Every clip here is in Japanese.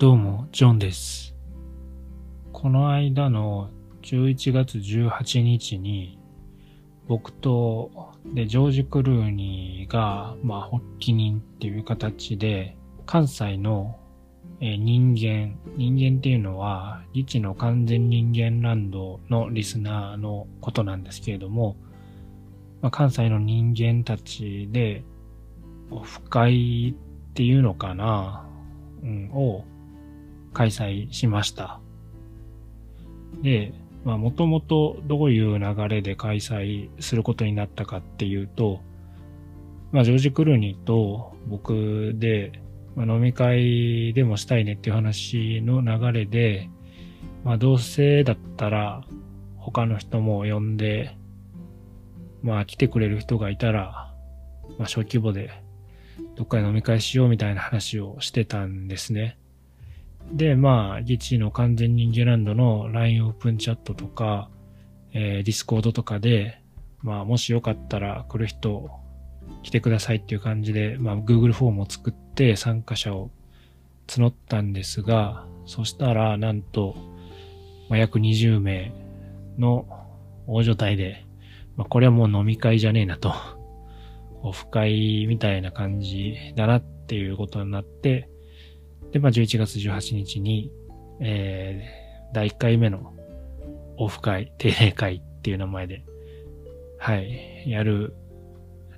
どうも、ジョンです。この間の11月18日に、僕と、で、ジョージ・クルーニーが、まあ、発起人っていう形で、関西の、え人間、人間っていうのは、リチの完全人間ランドのリスナーのことなんですけれども、まあ、関西の人間たちで、オフ会っていうのかな、うん、を開催しました。で、まあもともとどういう流れで開催することになったかっていうと、まあジョージ・クルーニーと僕で、まあ、飲み会でもしたいねっていう話の流れで、まあどうせだったら他の人も呼んで、まあ来てくれる人がいたら、まあ小規模でどっかで飲み会しようみたいな話をしてたんですね。で、まあ、ギチの完全人間ランドの LINE オープンチャットとか、えー、Discord とかで、まあ、もしよかったら来る人来てくださいっていう感じで、まあ、Google フォームを作って参加者を募ったんですが、そしたら、なんと、まあ、約20名の大所帯で、まあ、これはもう飲み会じゃねえなと。オフ会みたいな感じだなっていうことになって、で、まあ、11月18日に、えー、第1回目のオフ会、定例会っていう名前で、はい、やる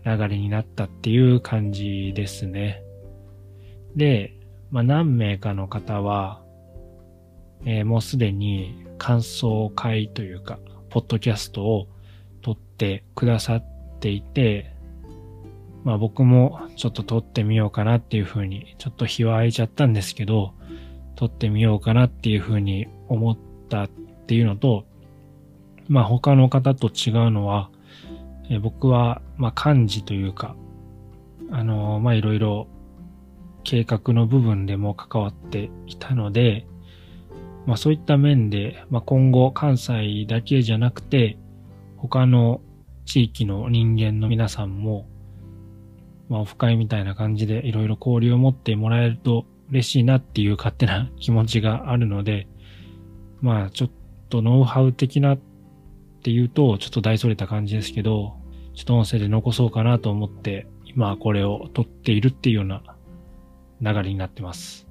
流れになったっていう感じですね。で、まあ、何名かの方は、えーもうすでに感想会というか、ポッドキャストを撮ってくださっていて、まあ僕もちょっと撮ってみようかなっていうふうに、ちょっと日は空いちゃったんですけど、撮ってみようかなっていうふうに思ったっていうのと、まあ他の方と違うのは、え僕は、まあ漢字というか、あのーまあいろいろ計画の部分でも関わっていたので、まあそういった面で、まあ今後関西だけじゃなくて、他の地域の人間の皆さんも、まあ、オフ会みたいな感じでいろいろ交流を持ってもらえると嬉しいなっていう勝手な気持ちがあるので、まあ、ちょっとノウハウ的なっていうと、ちょっと大それた感じですけど、ちょっと音声で残そうかなと思って、今これを撮っているっていうような流れになってます。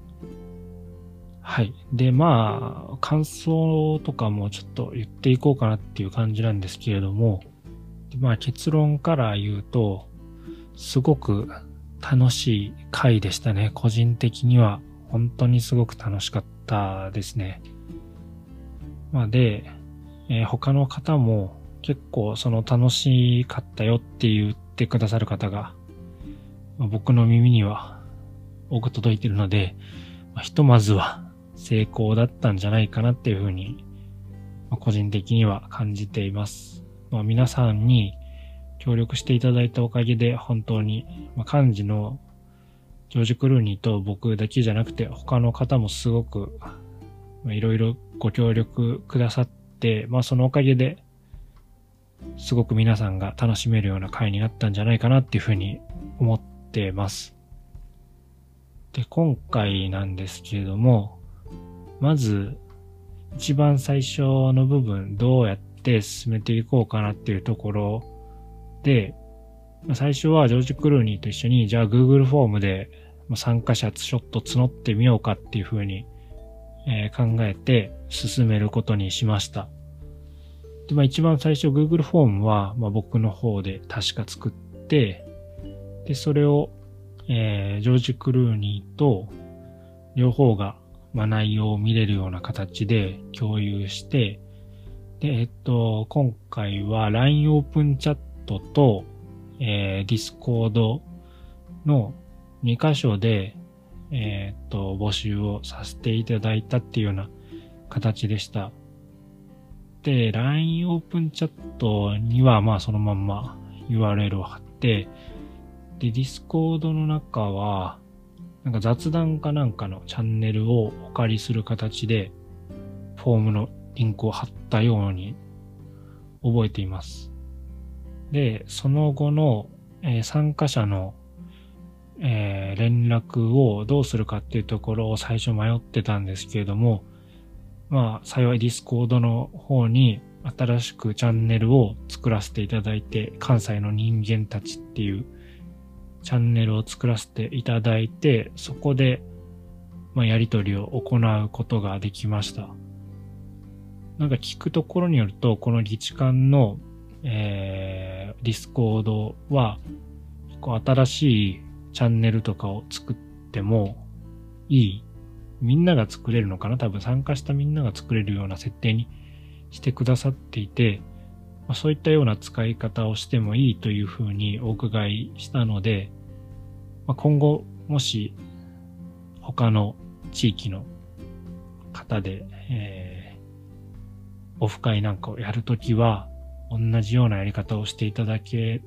はい。で、まあ、感想とかもちょっと言っていこうかなっていう感じなんですけれども、まあ結論から言うと、すごく楽しい回でしたね。個人的には本当にすごく楽しかったですね。まあで、えー他の方も結構その楽しかったよって言ってくださる方が、まあ僕の耳には多く届いてるので、まあひとまずは成功だったんじゃないかなっていうふうに、まあ個人的には感じています。まあ皆さんに協力していただいたおかげで本当に、まあ、幹事のジョージ・クルーニーと僕だけじゃなくて他の方もすごくまあいろいろご協力くださって、まあそのおかげですごく皆さんが楽しめるような回になったんじゃないかなっていうふうに思ってます。で、今回なんですけれども、まず一番最初の部分どうやって進めていこうかなっていうところで、まあ最初はジョージ・クルーニーと一緒に、じゃあ Google フォームで参加者ちょっと募ってみようかっていうふうに、えー考えて進めることにしました。で、まあ一番最初 Google フォームは、まあ僕の方で確か作って、で、それを、えージョージ・クルーニーと両方が、まあ、内容を見れるような形で共有して、で、えっと、今回は LINE オープンチャットトと、えー、Discord の2箇所で、えーと、募集をさせていただいたっていうような形でした。で、LINE オープンチャットには、まあそのまんま URL を貼って、で、Discord の中は、なんか雑談かなんかのチャンネルをお借りする形で、フォームのリンクを貼ったように覚えています。で、その後の、えー参加者の、えー、連絡をどうするかっていうところを最初迷ってたんですけれども、まあ、幸いディスコードの方に新しくチャンネルを作らせていただいて、関西の人間たちっていうチャンネルを作らせていただいて、そこで、まあ、やりとりを行うことができました。なんか聞くところによると、この議事館の、えー、ディスコードは、こう新しいチャンネルとかを作ってもいい。みんなが作れるのかな？多分参加したみんなが作れるような設定にしてくださっていて、まあ、そういったような使い方をしてもいいというふうにお伺いしたので、まあ、今後もし他の地域の方で、えー、オフ会なんかをやるときは同じようなやり方をしていただけ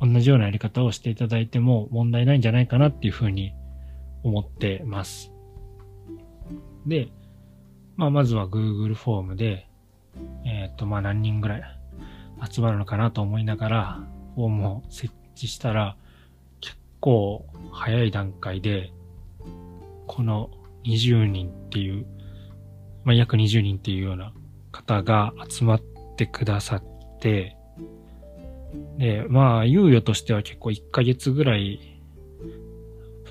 同じようなやり方をしていただいても問題ないんじゃないかなっていうふうに思ってます。で、まあ、まずは Google フォームで、えっ、ー、と、まあ、何人ぐらい集まるのかなと思いながら、フォームを設置したら、結構早い段階で、この20人っていう、まあ、約20人っていうような方が集まってくださって、で、まあ、猶予としては結構1ヶ月ぐらい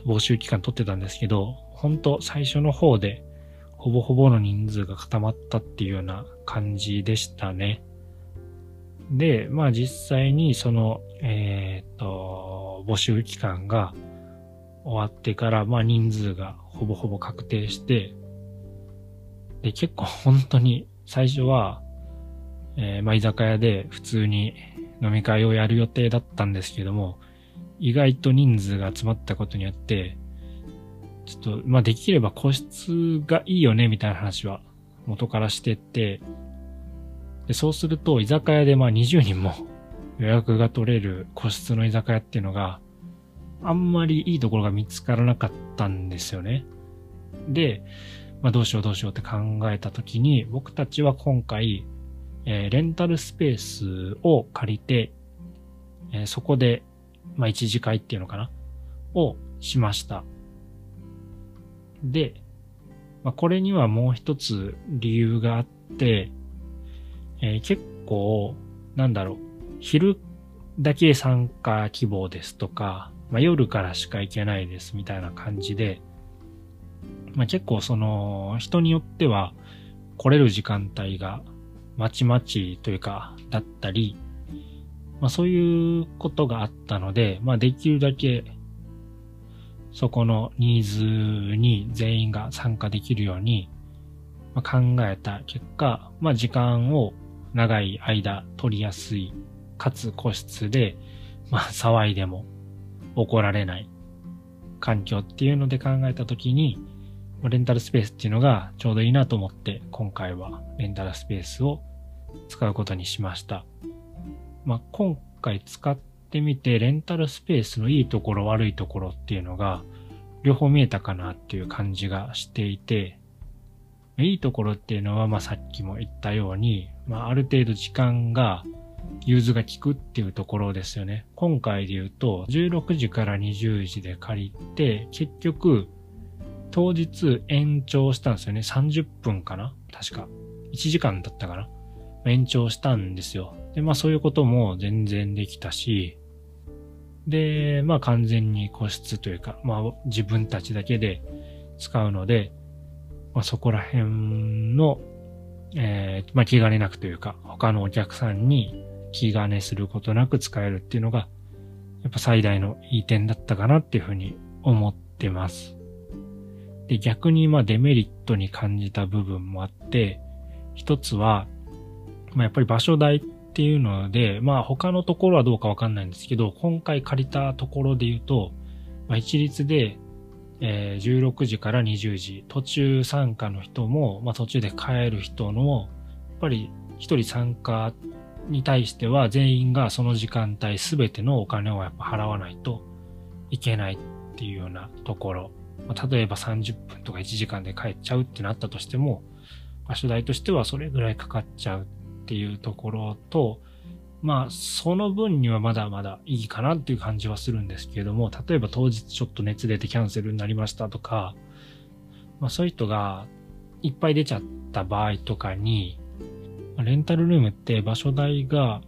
募集期間取ってたんですけど、本当最初の方でほぼほぼの人数が固まったっていうような感じでしたね。で、まあ実際にその、えっ、と、募集期間が終わってから、まあ人数がほぼほぼ確定して、で、結構本当に最初は、えー、まあ居酒屋で普通に飲み会をやる予定だったんですけども、意外と人数が集まったことによって、ちょっと、まあ、できれば個室がいいよね、みたいな話は元からしてて、で、そうすると、居酒屋でまあ20人も 予約が取れる個室の居酒屋っていうのが、あんまりいいところが見つからなかったんですよね。で、まあ、どうしようどうしようって考えたときに、僕たちは今回、えー、レンタルスペースを借りて、えー、そこで、まあ、一次会っていうのかな？をしました。で、まあ、これにはもう一つ理由があって、えー、結構、なんだろう、昼だけ参加希望ですとか、まあ、夜からしか行けないですみたいな感じで、まあ、結構その人によっては来れる時間帯がまちまちというか、だったり、まあそういうことがあったので、まあできるだけそこのニーズに全員が参加できるように、まあ、考えた結果、まあ時間を長い間取りやすい、かつ個室で、まあ騒いでも怒られない環境っていうので考えたときに、レンタルスペースっていうのがちょうどいいなと思って今回はレンタルスペースを使うことにしました。まあ、今回使ってみて、レンタルスペースのいいところ悪いところっていうのが、両方見えたかなっていう感じがしていて、いいところっていうのは、まあ、さっきも言ったように、まあ、ある程度時間が、融通が効くっていうところですよね。今回で言うと、16時から20時で借りて、結局、当日延長したんですよね。30分かな？確か。1時間だったかな？延長したんですよ。で、まあそういうことも全然できたし、で、まあ完全に個室というか、まあ自分たちだけで使うので、まあそこら辺の、えー、まあ気兼ねなくというか、他のお客さんに気兼ねすることなく使えるっていうのが、やっぱ最大のいい点だったかなっていうふうに思ってます。で、逆にまあデメリットに感じた部分もあって、一つは、まあ、やっぱり場所代っていうので、まあ他のところはどうかわかんないんですけど、今回借りたところで言うと、まあ、一律で、えー、16時から20時、途中参加の人も、まあ途中で帰る人の、やっぱり一人参加に対しては全員がその時間帯すべてのお金をやっぱ払わないといけないっていうようなところ。まあ、例えば30分とか1時間で帰っちゃうってなったとしても、場所代としてはそれぐらいかかっちゃうっていうところと、まあ、その分にはまだまだいいかなっていう感じはするんですけれども、例えば当日ちょっと熱出てキャンセルになりましたとか、まあそういう人がいっぱい出ちゃった場合とかに、レンタルルームって場所代が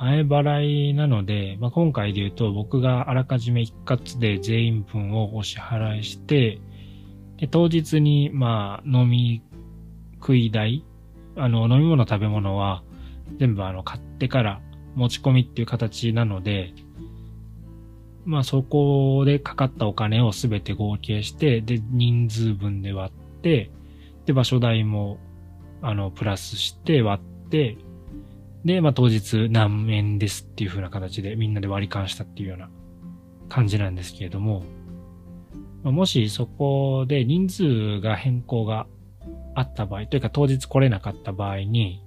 前払いなので、まあ、今回で言うと僕があらかじめ一括で全員分をお支払いして、で当日にまあ飲み食い代、あの飲み物食べ物は全部あの買ってから持ち込みっていう形なので、まあそこでかかったお金をすべて合計して、で人数分で割って、で場所代もあのプラスして割って、で、まあ当日何円ですっていう風な形でみんなで割り勘したっていうような感じなんですけれども、もしそこで人数が変更があった場合、というか当日来れなかった場合に、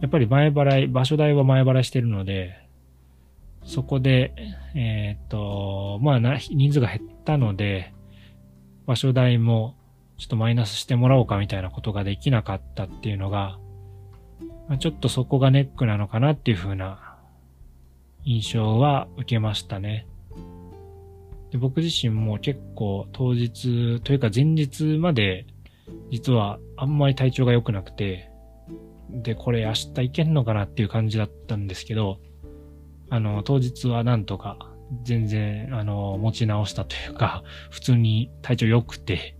やっぱり前払い、場所代は前払いしてるので、そこで、えっ、と、まあな、人数が減ったので、場所代もちょっとマイナスしてもらおうかみたいなことができなかったっていうのが、ま、ちょっとそこがネックなのかなっていう風な印象は受けましたね。で僕自身も結構当日というか前日まで実はあんまり体調が良くなくて、で、これ明日行けんのかなっていう感じだったんですけど、あの、当日はなんとか全然、あの、持ち直したというか、普通に体調良くて、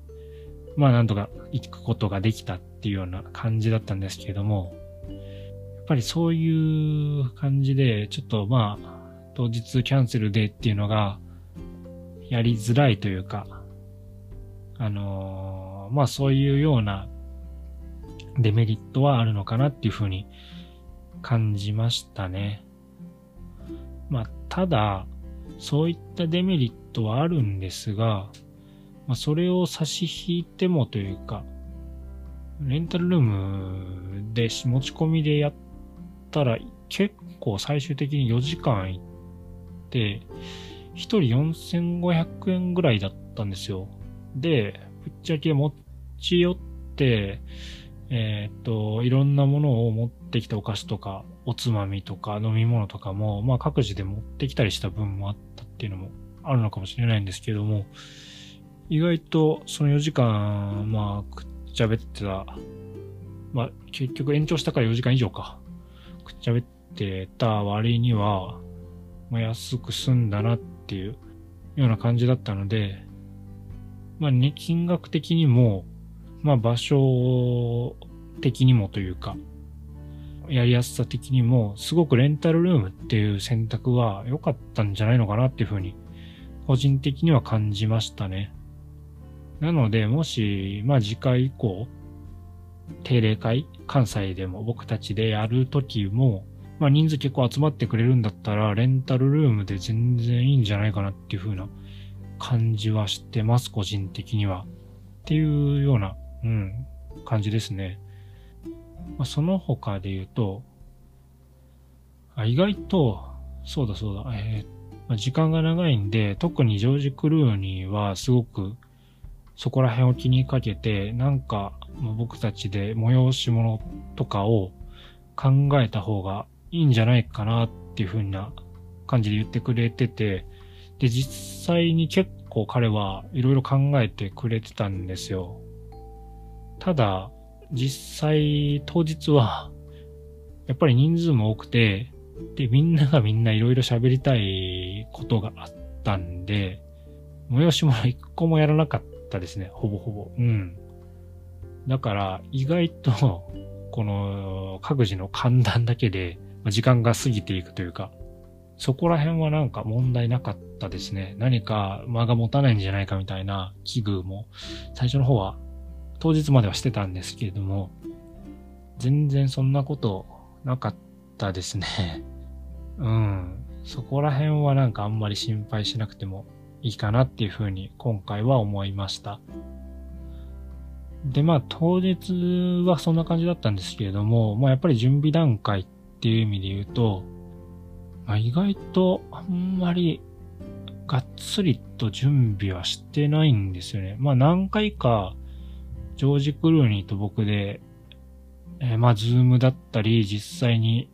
まあなんとか行くことができたっていうような感じだったんですけれども、やっぱりそういう感じで、ちょっとまあ、当日キャンセルでっていうのが、やりづらいというか、あのー、まあそういうようなデメリットはあるのかなっていうふうに感じましたね。まあ、ただ、そういったデメリットはあるんですが、まあ、それを差し引いてもというか、レンタルルームで持ち込みでやったら結構最終的に4時間行って、1人4500円ぐらいだったんですよ。で、ちゃけ持ち寄って、えっ、と、いろんなものを持ってきたお菓子とか、おつまみとか飲み物とかも、まあ各自で持ってきたりした分もあったっていうのもあるのかもしれないんですけども、意外とその4時間、まあ、くっちゃべってた、まあ結局延長したから4時間以上か。くっちゃべってた割には、まあ安く済んだなっていうような感じだったので、まあね、金額的にも、まあ場所的にもというか、やりやすさ的にも、すごくレンタルルームっていう選択は良かったんじゃないのかなっていうふうに、個人的には感じましたね。なので、もし、まあ次回以降、定例会、関西でも僕たちでやるときも、まあ人数結構集まってくれるんだったら、レンタルルームで全然いいんじゃないかなっていう風な感じはしてます、個人的には。っていうようなうん、感じですね。まあ、その他で言うと、あ意外と、そうだそうだ、えー、まあ、時間が長いんで、特にジョージ・クルーニーはすごくそこら辺を気にかけて、なんか、ま、僕たちで催し物とかを考えた方がいいんじゃないかなっていう風な感じで言ってくれてて、で、実際に結構彼はいろいろ考えてくれてたんですよ。ただ、実際当日は、やっぱり人数も多くて、で、みんながみんないろいろ喋りたいことがあったんで、催し物一個もやらなかったですね、ほぼほぼ。うん。だから、意外と、この各自の寒暖だけで、時間が過ぎていくというか、そこら辺はなんか問題なかったですね。何か間が持たないんじゃないかみたいな器具も最初の方は当日まではしてたんですけれども、全然そんなことなかったですね。うん。そこら辺はなんかあんまり心配しなくてもいいかなっていうふうに今回は思いました。で、まあ当日はそんな感じだったんですけれども、まあやっぱり準備段階っていう意味で言うと、まあ、意外とあんまりがっつりと準備はしてないんですよね。まあ何回かジョージ・クルーニーと僕で、えー、まあ、ズームだったり、実際に、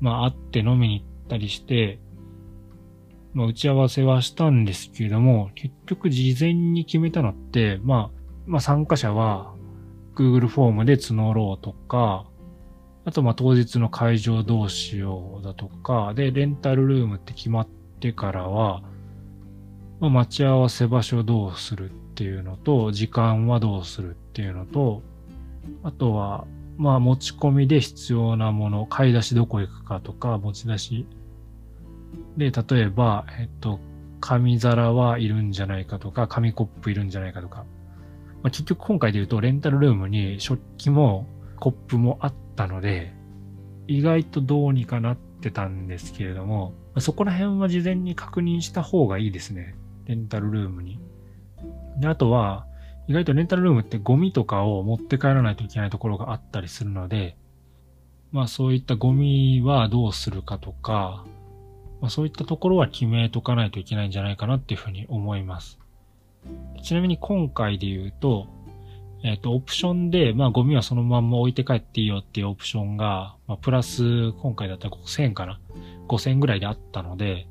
まあ会って飲みに行ったりして、まあ打ち合わせはしたんですけれども、結局事前に決めたのって、まあ、まあ参加者は Google フォームで募ろうとか、あとまあ当日の会場どうしようだとか、で、レンタルルームって決まっててからは、まあ、待ち合わせ場所どうするっていうのと、時間はどうするっていうのと、あとは、まあ持ち込みで必要なもの、買い出しどこ行くかとか、持ち出し。で、例えば、えっと、紙皿はいるんじゃないかとか、紙コップいるんじゃないかとか。まあ、結局今回で言うと、レンタルルームに食器もコップもあったので、意外とどうにかなってたんですけれども、そこら辺は事前に確認した方がいいですね。レンタルルームに。で、あとは、意外とレンタルルームってゴミとかを持って帰らないといけないところがあったりするので、まあそういったゴミはどうするかとか、まあそういったところは決めとかないといけないんじゃないかなっていうふうに思います。ちなみに今回で言うと、えっ、ー、と、オプションで、まあゴミはそのまんま置いて帰っていいよっていうオプションが、まあプラス、今回だったら5000円かな ?5000 円ぐらいであったので、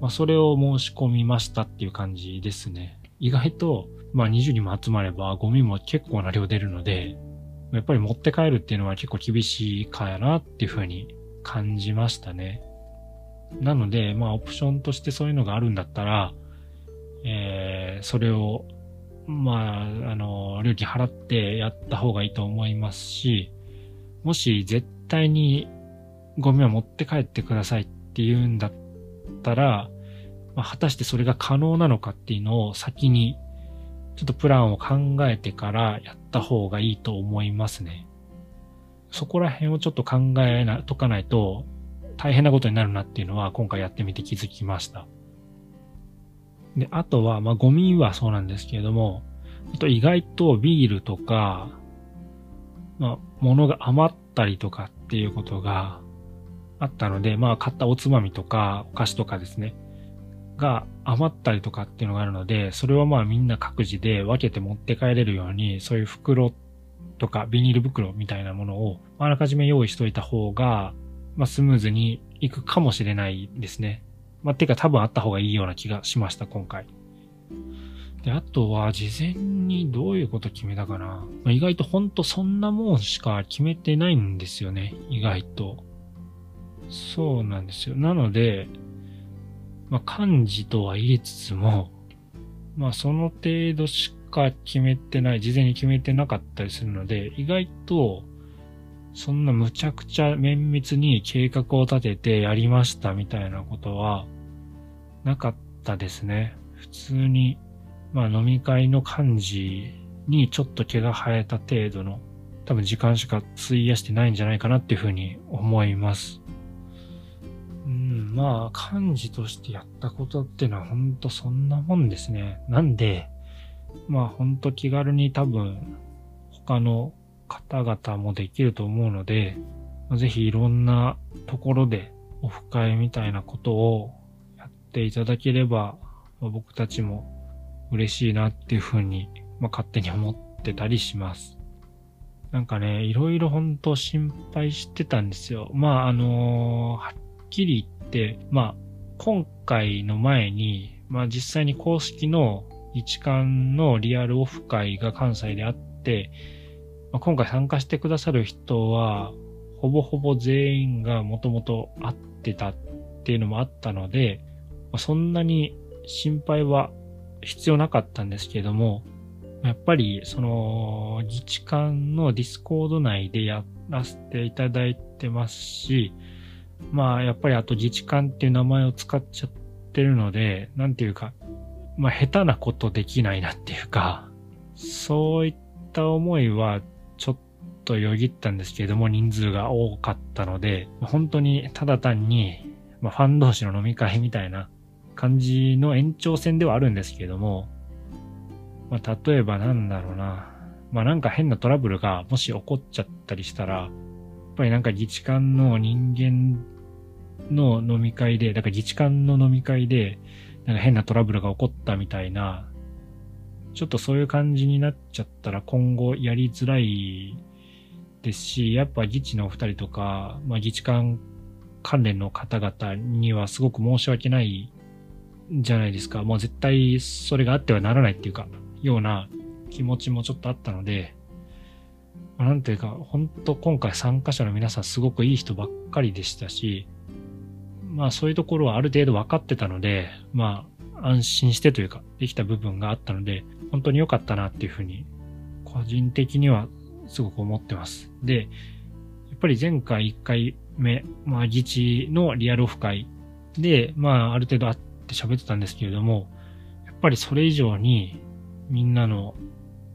まあそれを申し込みましたっていう感じですね。意外と、まあ20人も集まればゴミも結構な量出るので、やっぱり持って帰るっていうのは結構厳しいかやなっていうふうに感じましたね。なので、まあオプションとしてそういうのがあるんだったら、えー、それを、まあ、あの、料金払ってやった方がいいと思いますし、もし絶対にゴミを持って帰ってくださいっって言うんだったら、まあ、果たしてそれが可能なのかっていうのを先にちょっとプランを考えてからやった方がいいと思いますね。そこら辺をちょっと考えなとかないと大変なことになるなっていうのは今回やってみて気づきました。で、あとは、まあ、ゴミはそうなんですけれども、あと意外とビールとか、まあ、物が余ったりとかっていうことがあったので、まあ、買ったおつまみとか、お菓子とかですね。が余ったりとかっていうのがあるので、それはまあみんな各自で分けて持って帰れるように、そういう袋とかビニール袋みたいなものをあらかじめ用意しといた方が、まあスムーズにいくかもしれないですね。まあてか多分あった方がいいような気がしました、今回。で、あとは事前にどういうこと決めたかな。ま、意外とほんとそんなもんしか決めてないんですよね、意外と。そうなんですよ。なので、まあ、漢字とは言いつつも、まあ、その程度しか決めてない、事前に決めてなかったりするので、意外と、そんなむちゃくちゃ綿密に計画を立ててやりましたみたいなことは、なかったですね。普通に、まあ飲み会の漢字にちょっと毛が生えた程度の、多分時間しか費やしてないんじゃないかなっていうふうに思います。うん、まあ、幹事としてやったことっていうのはほんとそんなもんですね。なんで、まあほんと気軽に多分他の方々もできると思うので、ぜひいろんなところでオフ会みたいなことをやっていただければ、まあ、僕たちも嬉しいなっていうふうに、まあ、勝手に思ってたりします。なんかね、いろいろ本当心配してたんですよ。まああのーきり言って、まあ、今回の前に、まあ実際に公式の一貫のリアルオフ会が関西であって、まあ、今回参加してくださる人は、ほぼほぼ全員がもともと会ってたっていうのもあったので、まあ、そんなに心配は必要なかったんですけども、やっぱりその自治官のディスコード内でやらせていただいてますし、まあ、やっぱりあと自治官っていう名前を使っちゃってるので、なんていうか、まあ、下手なことできないなっていうか、そういった思いはちょっとよぎったんですけれども、人数が多かったので、本当にただ単に、まあ、ファン同士の飲み会みたいな感じの延長線ではあるんですけれども、まあ、例えばなんだろうな。まあ、なんか変なトラブルがもし起こっちゃったりしたら、ぱりなんか自治官の人間の飲み会で、だから自治官の飲み会で、なんか変なトラブルが起こったみたいな、ちょっとそういう感じになっちゃったら今後やりづらいですし、やっぱ自治のお二人とか、まあ自治官関連の方々にはすごく申し訳ないじゃないですか。もう絶対それがあってはならないっていうか、ような気持ちもちょっとあったので、なんていうか、本当今回参加者の皆さんすごくいい人ばっかりでしたし、まあそういうところはある程度分かってたので、まあ安心してというか、できた部分があったので、本当に良かったなっていうふうに、個人的にはすごく思ってます。で、やっぱり前回1回目、まあ議事のリアルオフ会で、まあある程度会って喋ってたんですけれども、やっぱりそれ以上にみんなの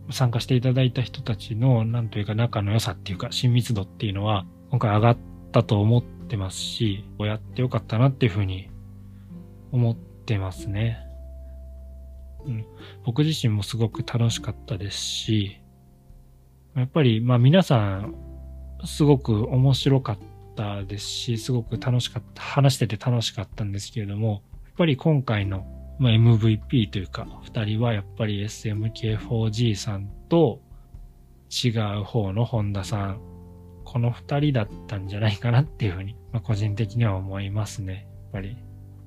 参加していただいた人たちの、なんというか仲の良さっていうか、親密度っていうのは、今回上がったと思ってますし、こうやってよかったなっていうふうに思ってますね。うん。僕自身もすごく楽しかったですし、やっぱり、まあ皆さん、すごく面白かったですし、すごく楽しかった、話してて楽しかったんですけれども、やっぱり今回のまあ、MVP というか、二人はやっぱり SMK4G さんと違う方の本田さん、この二人だったんじゃないかなっていうふうに、まあ、個人的には思いますね。やっぱり。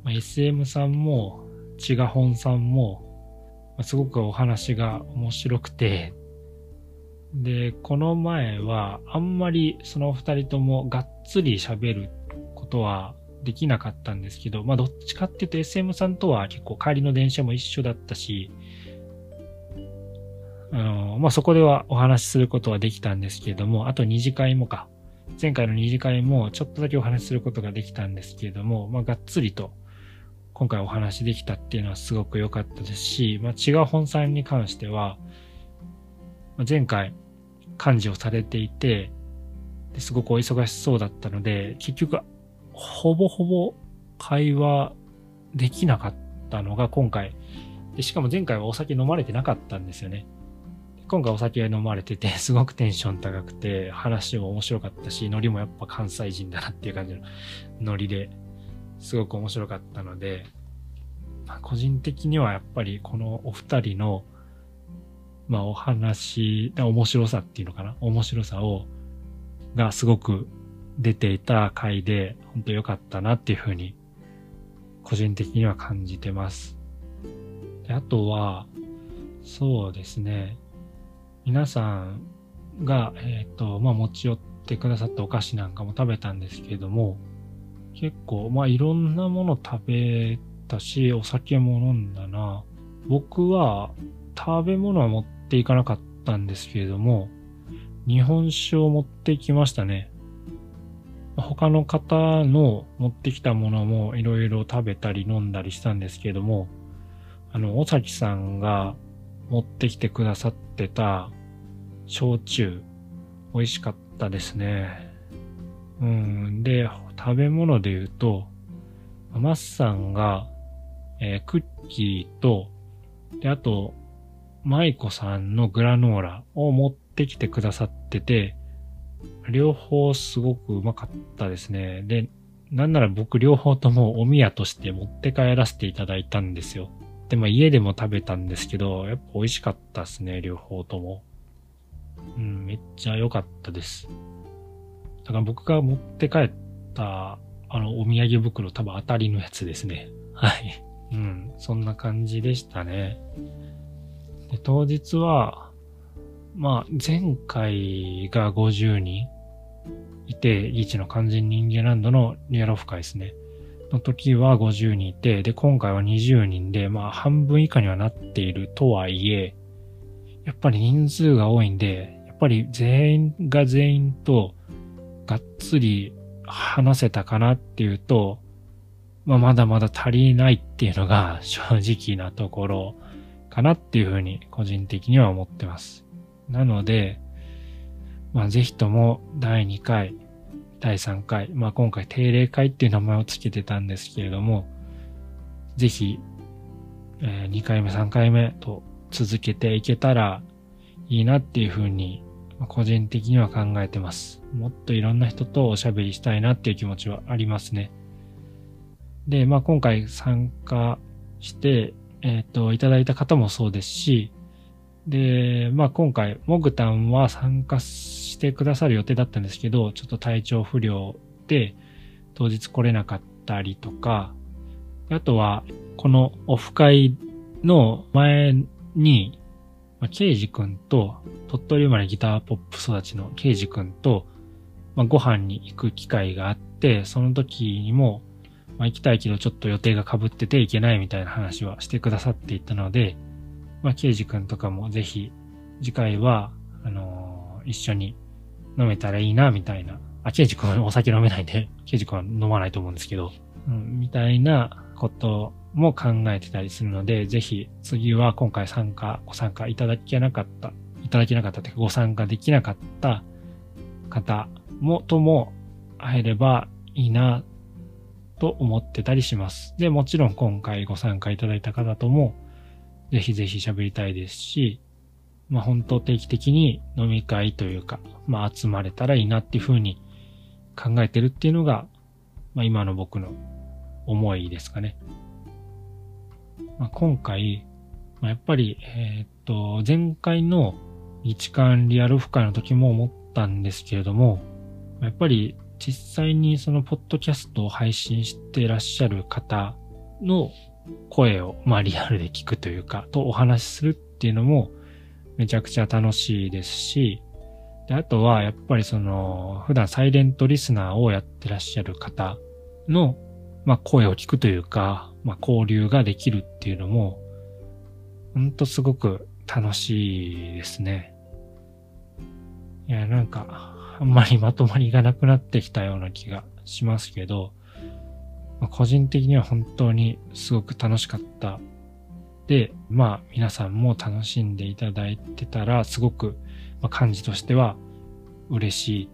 まあ、SM さんも、千賀本さんも、まあ、すごくお話が面白くて、で、この前は、あんまりその二人ともがっつり喋ることはできなかったんですけど、まあどっちかっていうと SM さんとは結構帰りの電車も一緒だったし、あの、まあそこではお話しすることはできたんですけれども、あと二次会もか。前回の二次会もちょっとだけお話しすることができたんですけれども、まあがっつりと今回お話できたっていうのはすごく良かったですし、まあ違う本さんに関しては、前回幹事をされていて、すごくお忙しそうだったので、結局ほぼほぼ会話できなかったのが今回。でしかも前回はお酒飲まれてなかったんですよね。今回お酒飲まれてて、すごくテンション高くて、話も面白かったし、ノリもやっぱ関西人だなっていう感じのノリで、すごく面白かったので、まあ、個人的にはやっぱりこのお二人の、まあお話、面白さっていうのかな？面白さを、がすごく出ていた回で、本当良かったなっていうふうに、個人的には感じてます。であとは、そうですね、皆さんが、えっ、ー、と、まあ、持ち寄ってくださったお菓子なんかも食べたんですけれども、結構、まあ、いろんなもの食べたし、お酒も飲んだな。僕は、食べ物は持っていかなかったんですけれども、日本酒を持ってきましたね。他の方の持ってきたものもいろいろ食べたり飲んだりしたんですけども、あの、尾崎さんが持ってきてくださってた焼酎、美味しかったですね。うん。で、食べ物で言うと、マッさんが、えー、クッキーと、で、あと、マイコさんのグラノーラを持ってきてくださってて、両方すごくうまかったですね。で、なんなら僕両方ともお宮として持って帰らせていただいたんですよ。で、まあ家でも食べたんですけど、やっぱ美味しかったですね、両方とも。うん、めっちゃ良かったです。だから僕が持って帰った、あの、お土産袋多分当たりのやつですね。はい。うん、そんな感じでしたね。で、当日は、まあ、前回が50人いて、リーチの完全人間ランドのリアルオフ会ですね。の時は50人いて、で、今回は20人で、まあ、半分以下にはなっているとはいえ、やっぱり人数が多いんで、やっぱり全員が全員とがっつり話せたかなっていうと、まあ、まだまだ足りないっていうのが正直なところかなっていうふうに個人的には思ってます。なので、まあ、ぜひとも第2回、第3回、まあ、今回定例会っていう名前を付けてたんですけれども、ぜひ、えー、2回目、3回目と続けていけたらいいなっていうふうに、個人的には考えてます。もっといろんな人とおしゃべりしたいなっていう気持ちはありますね。で、まあ、今回参加して、えっ、ー、と、いただいた方もそうですし、で、まあ今回、モグタンは参加してくださる予定だったんですけど、ちょっと体調不良で当日来れなかったりとか、あとは、このオフ会の前に、まあ、ケイジ君と、鳥取生まれギターポップ育ちのケイジ君と、まあ、ご飯に行く機会があって、その時にも、まあ、行きたいけどちょっと予定が被ってて行けないみたいな話はしてくださっていたので、まあ、ケイジ君とかもぜひ、次回は、あのー、一緒に飲めたらいいな、みたいな。あ、ケイジ君はお酒飲めないんで、ケイジ君は飲まないと思うんですけど、うん、みたいなことも考えてたりするので、ぜひ次は今回参加、ご参加いただけなかった、いただけなかったというかご参加できなかった方も、とも会えればいいなと思ってたりします。で、もちろん今回ご参加いただいた方とも、ぜひぜひ喋りたいですし、まあ本当定期的に飲み会というか、まあ集まれたらいいなっていうふうに考えてるっていうのが、まあ今の僕の思いですかね。まあ、今回、まあ、やっぱり、えー、っと、前回の日間リアルオフ会の時も思ったんですけれども、やっぱり実際にそのポッドキャストを配信していらっしゃる方の声を、まあリアルで聞くというか、とお話しするっていうのもめちゃくちゃ楽しいですし、で、あとはやっぱりその、普段サイレントリスナーをやってらっしゃる方の、まあ声を聞くというか、まあ交流ができるっていうのも、ほんとすごく楽しいですね。いや、なんか、あんまりまとまりがなくなってきたような気がしますけど、まあ、個人的には本当にすごく楽しかった。で、まあ皆さんも楽しんでいただいてたら、すごく、まあ、感じとしては嬉しい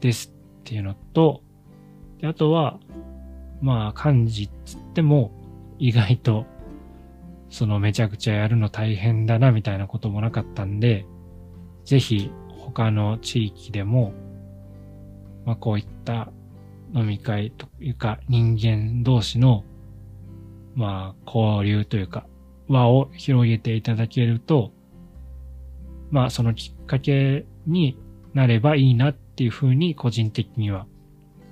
ですっていうのと、であとは、まあ漢字っつっても意外とそのめちゃくちゃやるの大変だなみたいなこともなかったんで、ぜひ他の地域でも、まあこういった飲み会というか人間同士の、まあ交流というか輪を広げていただけると、まあそのきっかけになればいいなっていうふうに個人的には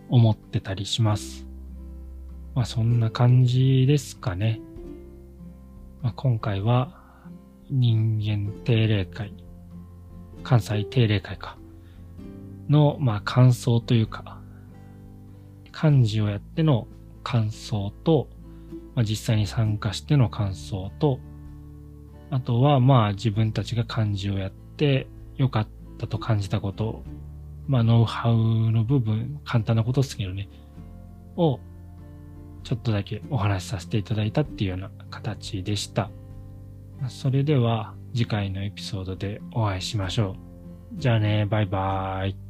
思ってたりします。まあそんな感じですかね。まあ、今回は人間定例会関西定例会か。の、まあ、感想というか、漢字をやっての感想と、まあ、実際に参加しての感想と、あとは、まあ、自分たちが漢字をやって良かったと感じたこと、まあ、ノウハウの部分、簡単なことですけどね、を、ちょっとだけお話しさせていただいたっていうような形でした。それでは、次回のエピソードでお会いしましょう。じゃあね、バイバーイ。